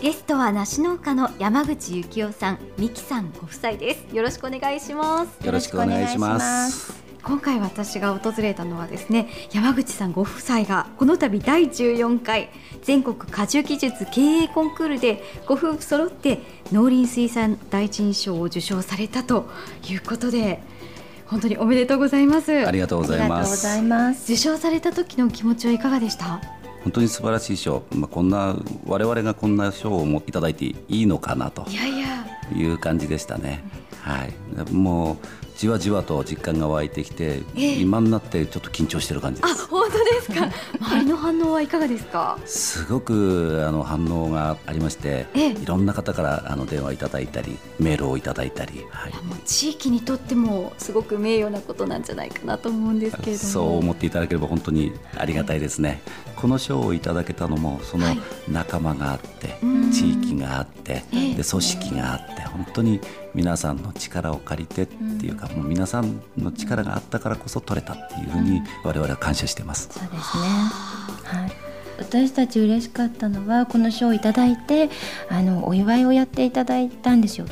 ゲストは梨農家の山口幸雄さん、美希さんご夫妻です。よろしくお願いします。よろしくお願いします。今回私が訪れたのはですね山口さんご夫妻がこの度第14回全国果樹技術経営コンクールでご夫婦揃って農林水産大臣賞を受賞されたということで本当におめでとうございますありがとうご。ざいます。受賞された時の気持ちはいかがでした？本当に素晴らしい賞、まあ、こんな我々がこんな賞をもいただいていいのかなと。いやいや。いう感じでしたね。はい、もうじわじわと実感が湧いてきて、ええ。今になってちょっと緊張してる感じであす。本当ですか？周りの反応はいかがですか？すごくあの反応がありまして、ええ。いろんな方からあの電話いただいたりメールをいただいたり、はい。いやもう地域にとってもすごく名誉なことなんじゃないかなと思うんですけれども。そう思っていただければ本当にありがたいですね。この賞をいただけたのもそのはい仲間があって、うん。地域があって、ええ。で組織があって本当に皆さんの力を借りてっていうか、もう皆さんの力があったからこそ取れたっていうふうに我々は感謝してます。そうですね。はい。私たち嬉しかったのはこの賞をいただいてあのお祝いをやっていただいたんですよ。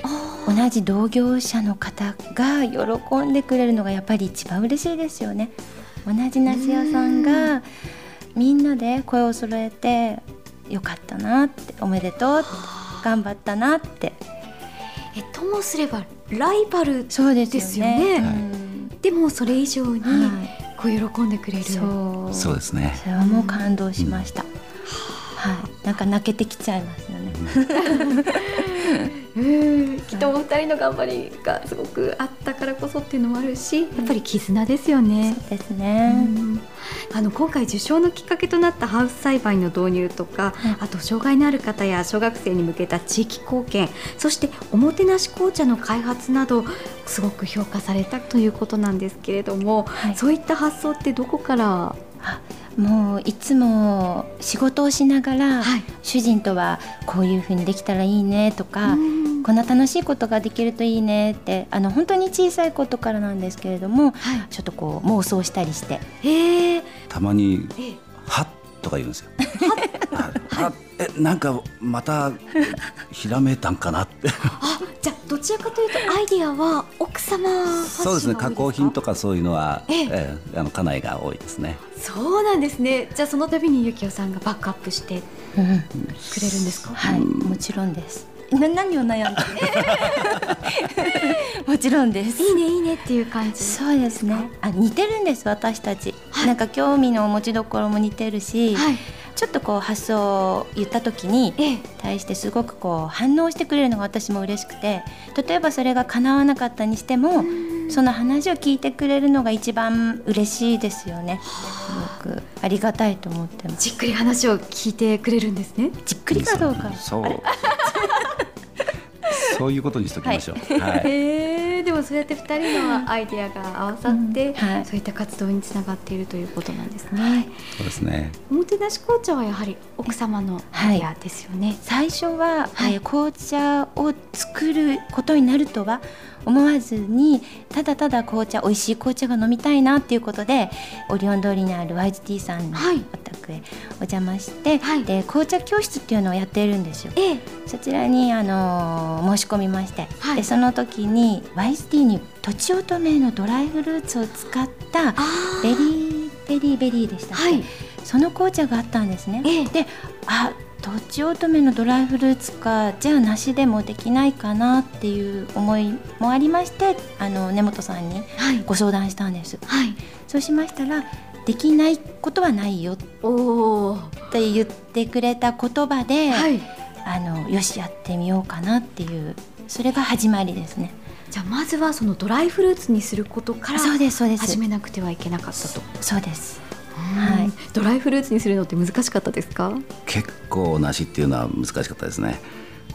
同じ同業者の方が喜んでくれるのがやっぱり一番嬉しいですよね。同じ梨屋さんがみんなで声を揃えてよかったなっておめでとう頑張ったなってえともすればライバルですよね。ですよねうんでもそれ以上にはいこう喜んでくれる、そうそうですね。それはもう感動しました。はい、なんか泣けてきちゃいますよね。うん。きっとお二人の頑張りがすごくあったからこそっていうのもあるしやっぱり絆ですよね。ですね。うん。あの今回受賞のきっかけとなったハウス栽培の導入とか、あと障害のある方や小学生に向けた地域貢献そしておもてなし紅茶の開発などすごく評価されたということなん。ですけれども、はいそういった発想ってどこから、もういつも仕事をしながら、はい。主人とはこういう風にできたらいいねとか、うん。こんな楽しいことができるといいねってあの本当に小さいことからなんですけれどもはい。ちょっとこう妄想したりして。えー。たまにえーはっとか言うんですよ。ははえなんかまたひらめいたんかなって。あじゃあどちらかというとアイディアは奥様そうですね。加工品とかそういうのは、ええ。ええあの家内が多いですね。そうなんですね。じゃあその度にゆきおさんがバックアップしてうんくれるんですか？はい。もちろんです。な何を悩んで？もちろんです。いいねいいねっていう感じ。そうですね。あ似てるんです私たち、なんか興味の持ちどころも似てるし、はいちょっとこう発想を言った時にええ。対してすごくこう反応してくれるのが私も嬉しくて例えばそれが叶わなかったにしてもその話を聞いてくれるのが一番嬉しいですよね。すごくありがたいと思ってます。じっくり話を聞いてくれるんですね。じっくりかどうか。そう。そういうことにしときましょう。はい。へえでもそうやって二人のアイディアが合わさって、うんはい。そういった活動につながっているということなんですね、そうですね。おもてなし紅茶はやはり奥様のアイディアですよね、最初は、はい。えー紅茶を作ることになるとは思わずにただただ紅茶美味しい紅茶が飲みたいなっていうことでオリオン通りにある YGT さんのはい。お宅へお邪魔して、はい。で紅茶教室っていうのをやっているんですよ。ええ。そちらに、あのー申し込みまして、はい。でその時に YGT にとちおとめのドライフルーツを使ったベリーベリーベリーでしたっけ、はい。その紅茶があったんですね。ええ。であとちおとめのドライフルーツかじゃあ梨でもできないかなっていう思いもありましてあの根本さんにはい。ご相談したんです。はい。そうしましたらできないことはないよ。って言ってくれた言葉で、はい。あのよしやってみようかなっていうそれが始まりですねじゃあまずはそのドライフルーツにすることから始めなくてはいけなかったと、そうです。はい、ドライフルーツにするのって難しかったですか？結構梨っていうのは難しかったですね。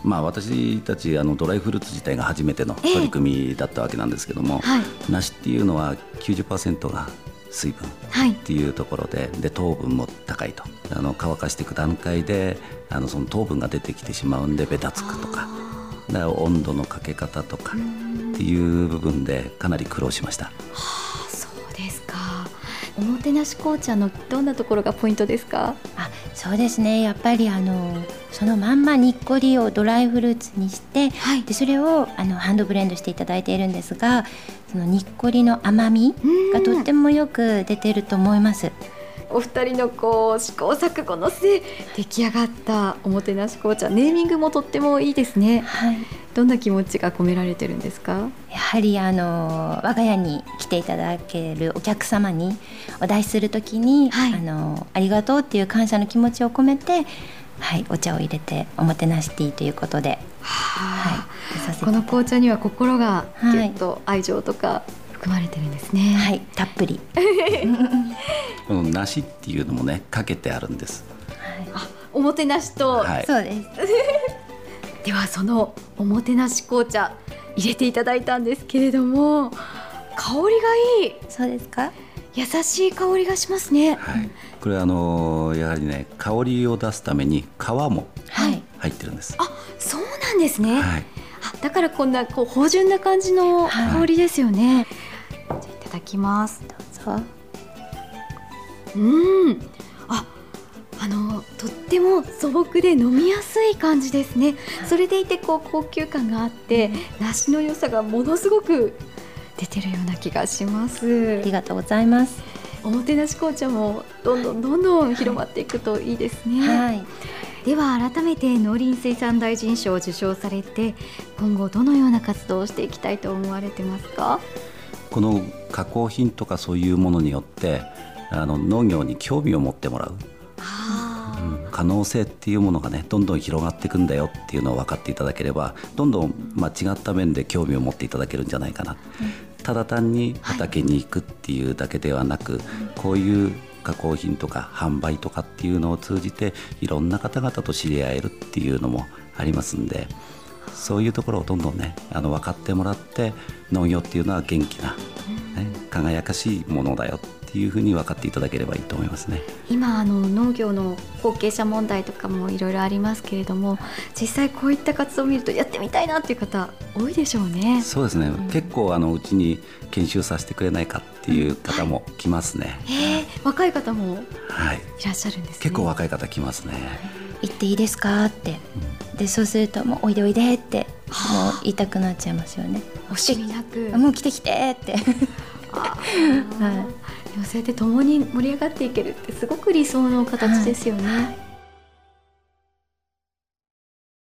まあ私たちあのドライフルーツ自体が初めての取り組みだったわけなんですけども、はい。梨っていうのは90%が水分はい。っていうところでで糖分も高いと。あの乾かしていく段階であのその糖分が出てきてしまうんでベタつくとか。だから温度のかけ方とかっていう部分でかなり苦労しました。そうですかおもてななし紅茶のどんなところがポイントですか？あそうですねやっぱりあのそのまんまにっこりをドライフルーツにして、はい、でそれをあのハンドブレンドしていただいているんですがそのにっこりの甘みがとってもよく出てると思います。お二人のこう試行錯誤の末出来上がったおもてなし紅茶ネーミングもとってもいいですね、はい、どんな気持ちが込められてるんですか？やはりあの我が家に来ていただけるお客様にお出しするときに、はい、あのありがとうっていう感謝の気持ちを込めてはい、お茶を入れておもてなしティーということで、ははい、この紅茶には心がぎゅっと愛情とか含まれてるんですね。はい、たっぷり。この梨っていうのもね、かけてあるんです。はい、あ、おもてなしと、はい、そうです。ではそのおもてなし紅茶入れていただいたんですけれども、香りがいい。そうですか？優しい香りがしますね。はい、これあのやはりね香りを出すために皮も入ってるんです。はい、あ、そうなんですね。はい、あだからこんなこう芳醇な感じの香りですよね。はいただきます。どうぞ。うん。あ、あのとっても素朴で飲みやすい感じですね。それでいてこう高級感があって、梨の良さがものすごく出てるような気がしますありがとうございますおもてなし紅茶もどんどんどんどん広まっていくといいですね、はい、では改めて農林水産大臣賞を受賞されて今後どのような活動をしていきたいと思われてますか？この加工品とかそういうものによってあの農業に興味を持ってもらう。可能性っていうものがねどんどん広がっていくんだよっていうのを分かっていただければどんどん間違った面で興味を持っていただけるんじゃないかな、うん、ただ単に畑に行くっていうだけではなく、はい、こういう加工品とか販売とかっていうのを通じていろんな方々と知り合えるっていうのもありますんでそういうところをどんどんねあの分かってもらって農業っていうのは元気な、ね、輝かしいものだよっていうふうに分かっていただければいいと思いますね。今あの農業の後継者問題とかもいろいろありますけれども実際こういった活動を見るとやってみたいなっていう方多いでしょうね。そうですね、うん、結構あのうちに研修させてくれないかっていう方も来ますね、はい、えー、若い方もい。らっしゃるんです、ね、結構若い方来ますね。行っていいですかって、うん、でそうするともうおいでおいでってもう言いたくなっちゃいますよね。惜しみなく。もう来て来てってはい女性って共に盛り上がっていけるってすごく理想の形ですよね。はい